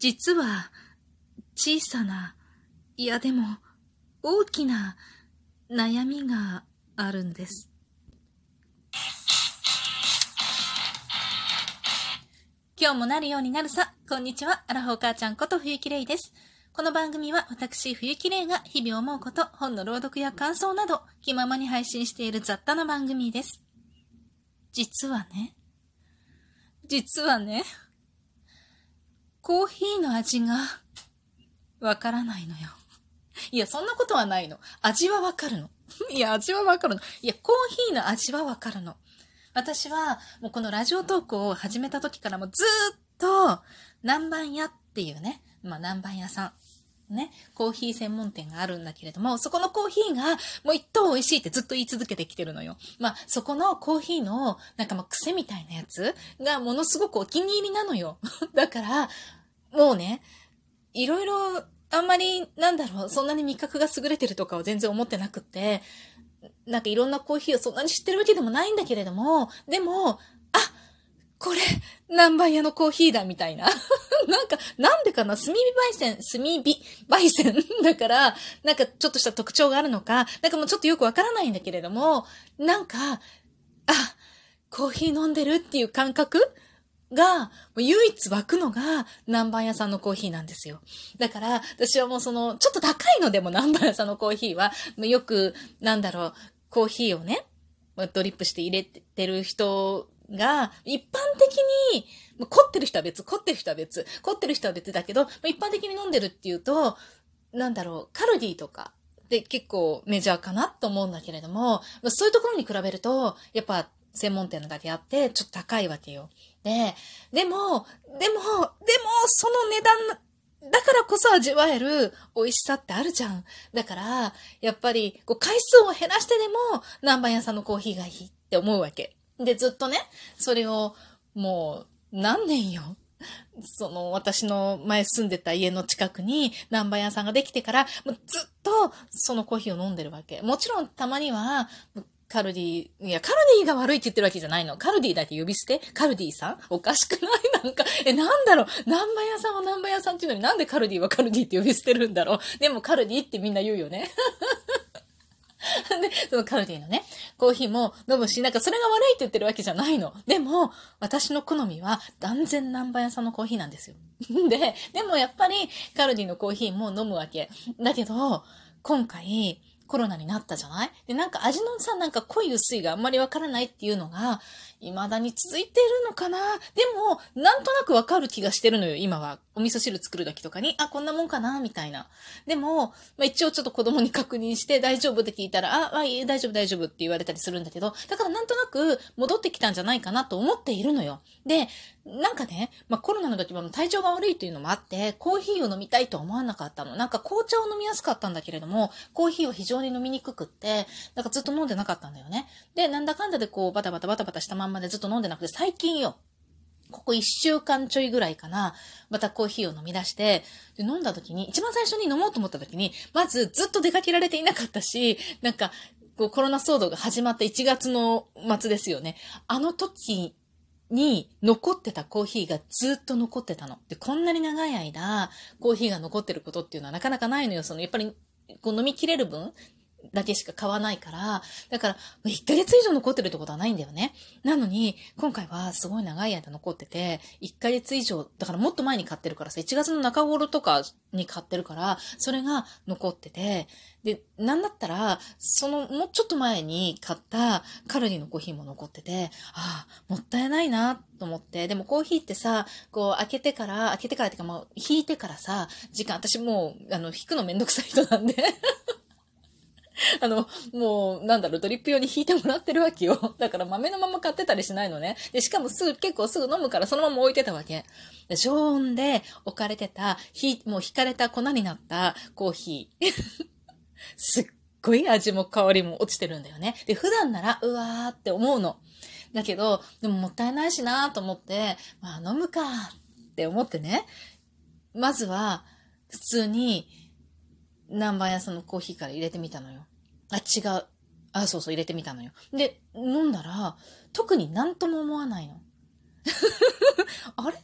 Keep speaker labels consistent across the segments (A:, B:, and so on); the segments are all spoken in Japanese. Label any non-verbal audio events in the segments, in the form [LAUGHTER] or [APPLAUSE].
A: 実は、小さな、いやでも、大きな悩みがあるんです。今日もなるようになるさ。こんにちは。アラフォー母ちゃんこと冬木玲です。この番組は私、冬木玲が日々思うこと、本の朗読や感想など、気ままに配信している雑多な番組です。実はね、実はね、コーヒーの味が、わからないのよ。いや、そんなことはないの。味はわかるの。[LAUGHS] いや、味はわかるの。いや、コーヒーの味はわかるの。私は、もうこのラジオトークを始めた時からもずっと、南蛮屋っていうね、まあ南蛮屋さん、ね、コーヒー専門店があるんだけれども、そこのコーヒーがもう一等美味しいってずっと言い続けてきてるのよ。まあそこのコーヒーのなんかまあ癖みたいなやつがものすごくお気に入りなのよ。[LAUGHS] だから、もうね、いろいろあんまり、なんだろう、そんなに味覚が優れてるとかは全然思ってなくって、なんかいろんなコーヒーをそんなに知ってるわけでもないんだけれども、でも、これ、南蛮屋のコーヒーだ、みたいな。[LAUGHS] なんか、なんでかな？炭火焙煎、炭火焙煎？[LAUGHS] だから、なんかちょっとした特徴があるのか、なんかもうちょっとよくわからないんだけれども、なんか、あ、コーヒー飲んでるっていう感覚？が、唯一湧くのが南蛮屋さんのコーヒーなんですよ。だから、私はもうその、ちょっと高いのでも南蛮屋さんのコーヒーは、よく、なんだろう、コーヒーをね、ドリップして入れてる人が、一般的に、凝ってる人は別、凝ってる人は別、凝ってる人は別だけど、一般的に飲んでるっていうと、なんだろう、カルディとかで結構メジャーかなと思うんだけれども、そういうところに比べると、やっぱ専門店のだけあって、ちょっと高いわけよ。で、でも、でも、でも、その値段、だからこそ味わえる美味しさってあるじゃん。だから、やっぱり、こう、回数を減らしてでも、南蛮屋さんのコーヒーがいいって思うわけ。で、ずっとね、それを、もう、何年よ。[LAUGHS] その、私の前住んでた家の近くに南蛮屋さんができてから、もうずっとそのコーヒーを飲んでるわけ。もちろんたまには、カルディ、いや、カルディが悪いって言ってるわけじゃないの。カルディだけ呼び捨てカルディさん？おかしくない？[LAUGHS] なんか、え、なんだろう？南蛮屋さんは南蛮屋さんっていうのになんでカルディはカルディって呼び捨てるんだろう？でもカルディってみんな言うよね。[LAUGHS] で、そのカルディのね、コーヒーも飲むし、なんかそれが悪いって言ってるわけじゃないの。でも、私の好みは断然南蛮屋さんのコーヒーなんですよ。[LAUGHS] で、でもやっぱりカルディのコーヒーも飲むわけ。だけど、今回、コロナになったじゃない？で、なんか味のさ、なんか濃い薄いがあんまりわからないっていうのが、未だに続いてるのかな？でも、なんとなくわかる気がしてるのよ、今は。お味噌汁作る時とかに、あ、こんなもんかな？みたいな。でも、まあ、一応ちょっと子供に確認して大丈夫って聞いたら、あ、あ、いい、大丈夫大丈夫って言われたりするんだけど、だからなんとなく戻ってきたんじゃないかなと思っているのよ。で、なんかね、まあ、コロナの時は体調が悪いというのもあって、コーヒーを飲みたいとは思わなかったの。なんか紅茶を飲みやすかったんだけれども、コーヒーは非常に飲みにくくって、なんかずっと飲んでなかったんだよね。で、なんだかんだでこう、バタバタバタバタしたまんまでずっと飲んでなくて、最近よ。ここ一週間ちょいぐらいかな、またコーヒーを飲み出して、で飲んだ時に、一番最初に飲もうと思った時に、まずずっと出かけられていなかったし、なんか、こうコロナ騒動が始まった1月の末ですよね。あの時に残ってたコーヒーがずっと残ってたの。で、こんなに長い間、コーヒーが残ってることっていうのはなかなかないのよ。その、やっぱり、こう飲み切れる分、だけしか買わないから、だから、1ヶ月以上残ってるってことはないんだよね。なのに、今回はすごい長い間残ってて、1ヶ月以上、だからもっと前に買ってるからさ、1月の中頃とかに買ってるから、それが残ってて、で、なんだったら、その、もうちょっと前に買ったカルディのコーヒーも残ってて、ああ、もったいないなと思って、でもコーヒーってさ、こう、開けてから、開けてからっていうか、もう、引いてからさ、時間、私もう、あの、引くのめんどくさい人なんで [LAUGHS] あの、もう、なんだろう、ドリップ用に引いてもらってるわけよ。[LAUGHS] だから豆のまま買ってたりしないのね。で、しかもすぐ、結構すぐ飲むからそのまま置いてたわけ。で常温で置かれてた、ひ、もう引かれた粉になったコーヒー。[LAUGHS] すっごい味も香りも落ちてるんだよね。で、普段なら、うわーって思うの。だけど、でももったいないしなーと思って、まあ飲むかって思ってね。まずは、普通に、南蛮屋さんのコーヒーから入れてみたのよ。あ、違う。あ、そうそう、入れてみたのよ。で、飲んだら、特になんとも思わないの。[LAUGHS] あれ？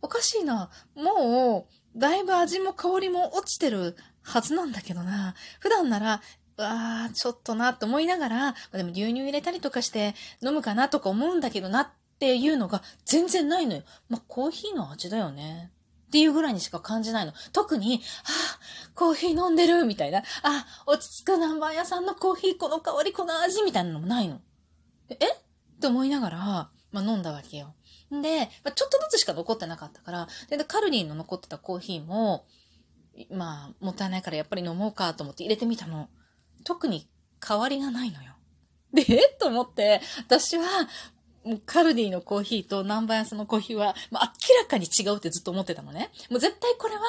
A: おかしいな。もう、だいぶ味も香りも落ちてるはずなんだけどな。普段なら、わあ、ちょっとなって思いながら、でも牛乳入れたりとかして飲むかなとか思うんだけどなっていうのが全然ないのよ。まあ、コーヒーの味だよね。っていうぐらいにしか感じないの。特に、あ、コーヒー飲んでるみたいな。あ、落ち着く南蛮屋さんのコーヒー、この香り、この味みたいなのもないの。え？って思いながら、まあ、飲んだわけよ。んで、まあ、ちょっとずつしか残ってなかったから、で、カルディの残ってたコーヒーも、まあ、もったいないからやっぱり飲もうかと思って入れてみたの。特に変わりがないのよ。で、え？と思って、私は、カルディのコーヒーと南蛮屋さんのコーヒーは、まあ、らかに違うってずっと思ってたのね。もう絶対これは、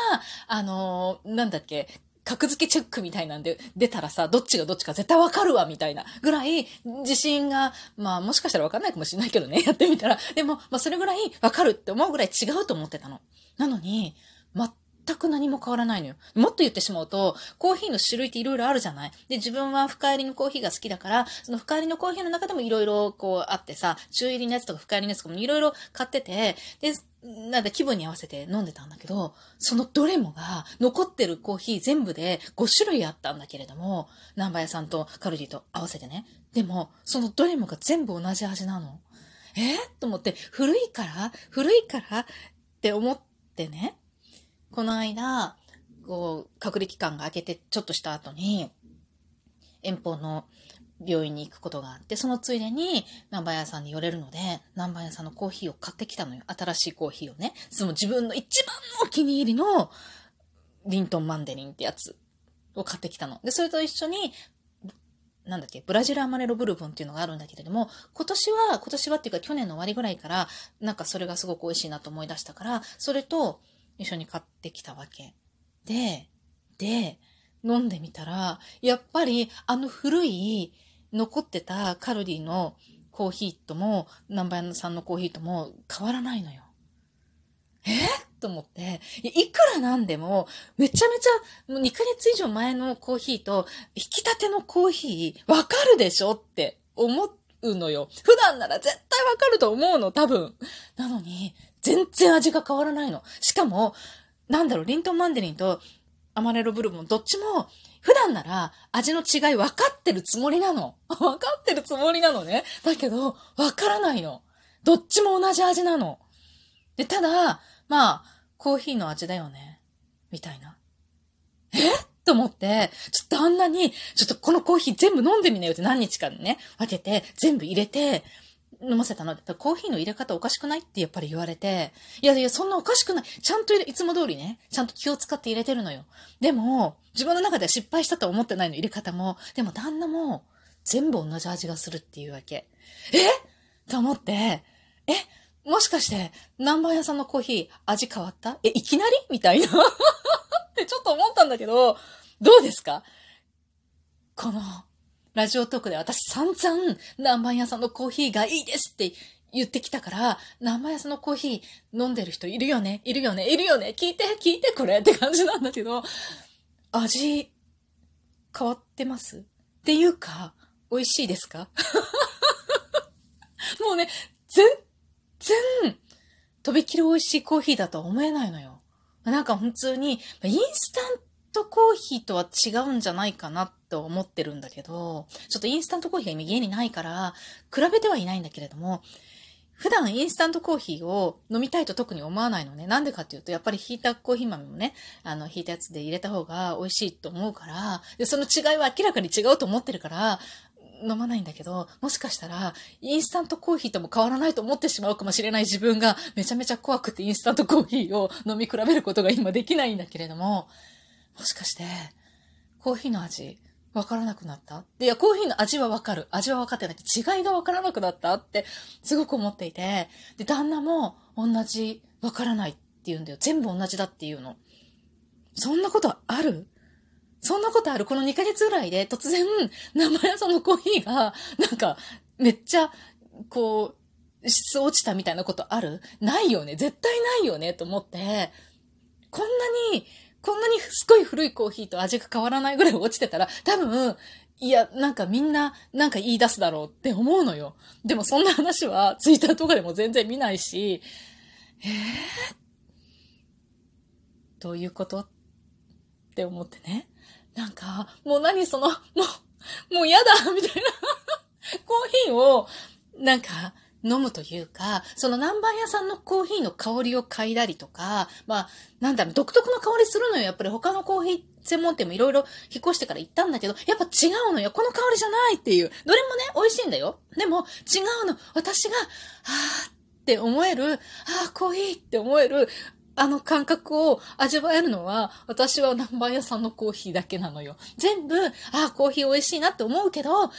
A: あのー、なんだっけ、格付けチェックみたいなんで出たらさ、どっちがどっちか絶対わかるわ、みたいなぐらい自信が、まあもしかしたらわかんないかもしれないけどね、[LAUGHS] やってみたら。でも、まあそれぐらいわかるって思うぐらい違うと思ってたの。なのに、全く何も変わらないのよ。もっと言ってしまうと、コーヒーの種類って色々あるじゃないで、自分は深入りのコーヒーが好きだから、その深入りのコーヒーの中でも色々こうあってさ、中入りのやつとか深入りのやつとかも色々買ってて、で、なんで気分に合わせて飲んでたんだけど、そのどれもが残ってるコーヒー全部で5種類あったんだけれども、南波屋さんとカルディと合わせてね。でも、そのどれもが全部同じ味なの。え、と思って、古いから？古いからって思ってね。この間、こう、隔離期間が明けてちょっとした後に、遠方の病院に行くことがあって、そのついでに南蛮屋さんに寄れるので、南蛮屋さんのコーヒーを買ってきたのよ。新しいコーヒーをね。その自分の一番のお気に入りのリントンマンデリンってやつを買ってきたの。で、それと一緒に、なんだっけ、ブラジルアマレロブルボンっていうのがあるんだけれども、今年は、今年はっていうか去年の終わりぐらいから、なんかそれがすごく美味しいなと思い出したから、それと、一緒に買ってきたわけ。で、で、飲んでみたら、やっぱりあの古い残ってたカロリーのコーヒーとも、南蛮屋さんのコーヒーとも変わらないのよ。え？と思って、いくらなんでも、めちゃめちゃ、もう2ヶ月以上前のコーヒーと、引き立てのコーヒー、わかるでしょって思うのよ。普段なら絶対わかると思うの、多分。なのに、全然味が変わらないの。しかも、なんだろう、リントンマンデリンとアマレロブルボン、どっちも、普段なら味の違い分かってるつもりなの。[LAUGHS] 分かってるつもりなのね。だけど、分からないの。どっちも同じ味なの。で、ただ、まあ、コーヒーの味だよね。みたいな。え？と思って、ちょっとあんなに、ちょっとこのコーヒー全部飲んでみなよって何日かね、分けて、全部入れて、飲ませたので。コーヒーの入れ方おかしくないってやっぱり言われて、いやいや、そんなおかしくない。ちゃんと、いつも通りね、ちゃんと気を使って入れてるのよ。でも、自分の中では失敗したと思ってないの、入れ方も。でも旦那も、全部同じ味がするっていうわけ。え？と思って、え？もしかして、南蛮屋さんのコーヒー、味変わった？え、いきなり？みたいな [LAUGHS] ってちょっと思ったんだけど、どうですか？この、ラジオトークで私散々南蛮屋さんのコーヒーがいいですって言ってきたから、南蛮屋さんのコーヒー飲んでる人いるよね？いるよね？いるよね？聞いて聞いてこれ。って感じなんだけど、味、変わってます？っていうか、美味しいですか？[LAUGHS] もうね、全然、とびきり美味しいコーヒーだとは思えないのよ。なんか普通に、インスタントコーヒーとは違うんじゃないかなっと思ってるんだけど、ちょっとインスタントコーヒーが家にないから、比べてはいないんだけれども、普段インスタントコーヒーを飲みたいと特に思わないのね。なんでかっていうと、やっぱりひいたコーヒー豆もね、あの、ひいたやつで入れた方が美味しいと思うから、で、その違いは明らかに違うと思ってるから、飲まないんだけど、もしかしたら、インスタントコーヒーとも変わらないと思ってしまうかもしれない自分が、めちゃめちゃ怖くてインスタントコーヒーを飲み比べることが今できないんだけれども、もしかして、コーヒーの味、わからなくなった？で、いや、コーヒーの味はわかる。味はわかってないけど、違いがわからなくなったって、すごく思っていて、で、旦那も同じ、わからないって言うんだよ。全部同じだっていうの。そんなことある？そんなことある？この2ヶ月ぐらいで突然、生屋さんのコーヒーが、なんか、めっちゃ、こう、質落ちたみたいなことある？ないよね。絶対ないよね。と思って、こんなに、こんなにすごい古いコーヒーと味が変わらないぐらい落ちてたら、多分、いや、なんかみんな、なんか言い出すだろうって思うのよ。でもそんな話は、ツイッターとかでも全然見ないし、えー、どういうこと？って思ってね。なんか、もう何その、もう、もうやだみたいなコーヒーを、なんか、飲むというか、その南蛮屋さんのコーヒーの香りを嗅いだりとか、まあ、なんだろう、独特の香りするのよ。やっぱり他のコーヒー専門店もいろいろ引っ越してから行ったんだけど、やっぱ違うのよ。この香りじゃないっていう。どれもね、美味しいんだよ。でも、違うの。私が、あーって思える、あー、コーヒーって思える、あの感覚を味わえるのは、私は南蛮屋さんのコーヒーだけなのよ。全部、ああ、コーヒー美味しいなって思うけど、違う。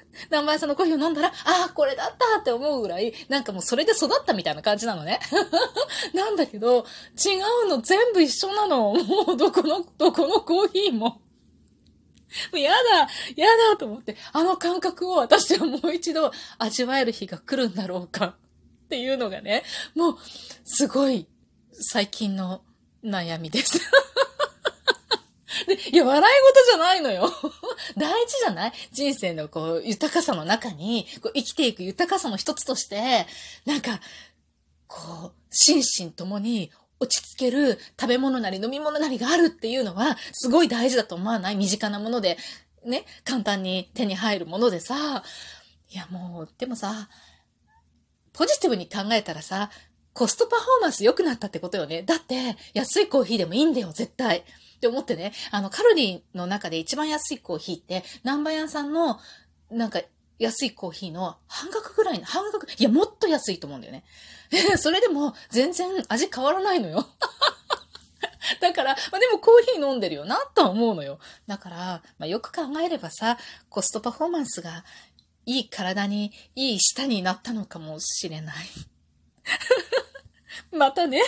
A: [LAUGHS] 南蛮屋さんのコーヒーを飲んだら、ああ、これだったって思うぐらい、なんかもうそれで育ったみたいな感じなのね。[LAUGHS] なんだけど、違うの全部一緒なの。もうどこの、どこのコーヒーも。もうやだ、やだと思って、あの感覚を私はもう一度味わえる日が来るんだろうかっていうのがね、もう、すごい最近の悩みです [LAUGHS] で。いや、笑い事じゃないのよ。[LAUGHS] 大事じゃない？人生のこう、豊かさの中に、こう生きていく豊かさの一つとして、なんか、こう、心身ともに落ち着ける食べ物なり飲み物なりがあるっていうのは、すごい大事だと思わない？身近なもので、ね、簡単に手に入るものでさ、いやもう、でもさ、ポジティブに考えたらさ、コストパフォーマンス良くなったってことよね。だって、安いコーヒーでもいいんだよ、絶対。って思ってね、あの、カロリーの中で一番安いコーヒーって、南蛮屋さんの、なんか、安いコーヒーの半額ぐらいの、半額、いや、もっと安いと思うんだよね。それでも、全然味変わらないのよ。[LAUGHS] だから、まあ、でもコーヒー飲んでるよな、とは思うのよ。だから、まあ、よく考えればさ、コストパフォーマンスがいい体に、いい舌になったのかもしれない。[LAUGHS] またね。